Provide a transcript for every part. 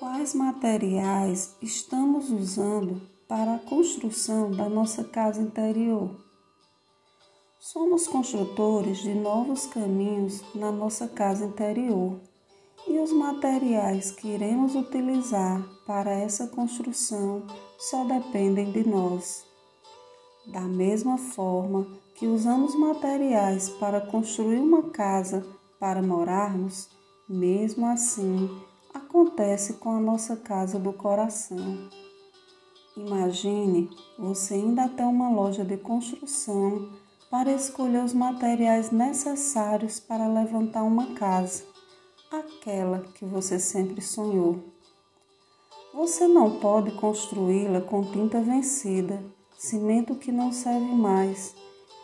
Quais materiais estamos usando para a construção da nossa casa interior? Somos construtores de novos caminhos na nossa casa interior e os materiais que iremos utilizar para essa construção só dependem de nós. Da mesma forma que usamos materiais para construir uma casa para morarmos, mesmo assim acontece com a nossa casa do coração. Imagine você indo até uma loja de construção para escolher os materiais necessários para levantar uma casa, aquela que você sempre sonhou. Você não pode construí-la com tinta vencida, cimento que não serve mais,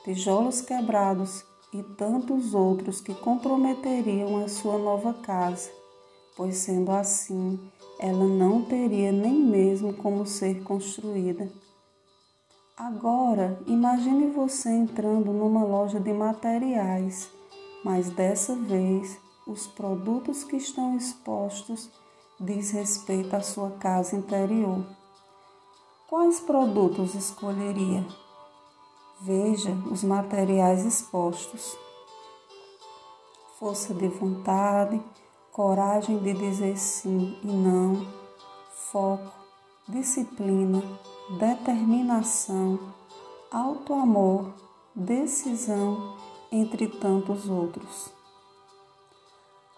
tijolos quebrados e tantos outros que comprometeriam a sua nova casa pois sendo assim, ela não teria nem mesmo como ser construída. Agora, imagine você entrando numa loja de materiais, mas dessa vez os produtos que estão expostos diz respeito à sua casa interior. Quais produtos escolheria? Veja os materiais expostos. Força de vontade, coragem de dizer sim e não, foco, disciplina, determinação, alto amor, decisão, entre tantos outros.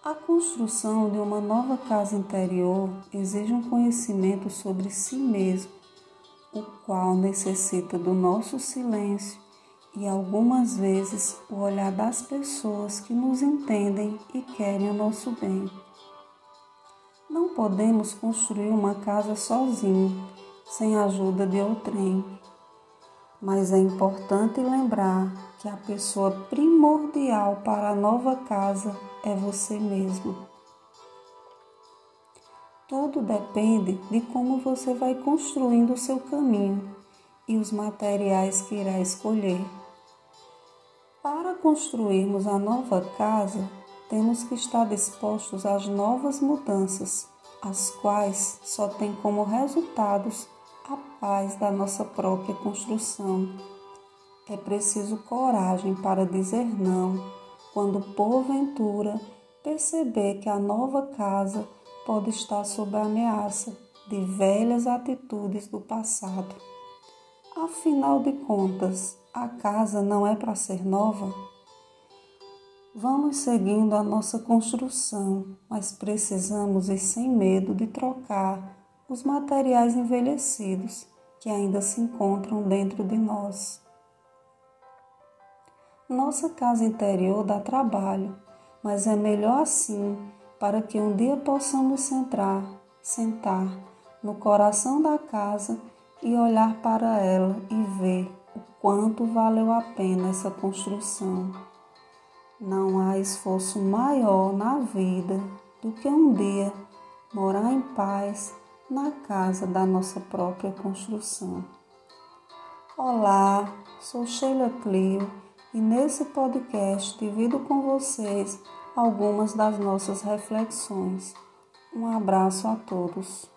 A construção de uma nova casa interior exige um conhecimento sobre si mesmo, o qual necessita do nosso silêncio e algumas vezes o olhar das pessoas que nos entendem e querem o nosso bem. Não podemos construir uma casa sozinho, sem a ajuda de outrem. Mas é importante lembrar que a pessoa primordial para a nova casa é você mesmo. Tudo depende de como você vai construindo o seu caminho e os materiais que irá escolher. Para construirmos a nova casa, temos que estar dispostos às novas mudanças, as quais só têm como resultados a paz da nossa própria construção. É preciso coragem para dizer não quando porventura perceber que a nova casa pode estar sob a ameaça de velhas atitudes do passado. Afinal de contas, a casa não é para ser nova? Vamos seguindo a nossa construção, mas precisamos ir sem medo de trocar os materiais envelhecidos que ainda se encontram dentro de nós. Nossa casa interior dá trabalho, mas é melhor assim para que um dia possamos sentar, sentar no coração da casa e olhar para ela e ver quanto valeu a pena essa construção. Não há esforço maior na vida do que um dia morar em paz na casa da nossa própria construção. Olá, sou Sheila Clio e nesse podcast divido com vocês algumas das nossas reflexões. Um abraço a todos.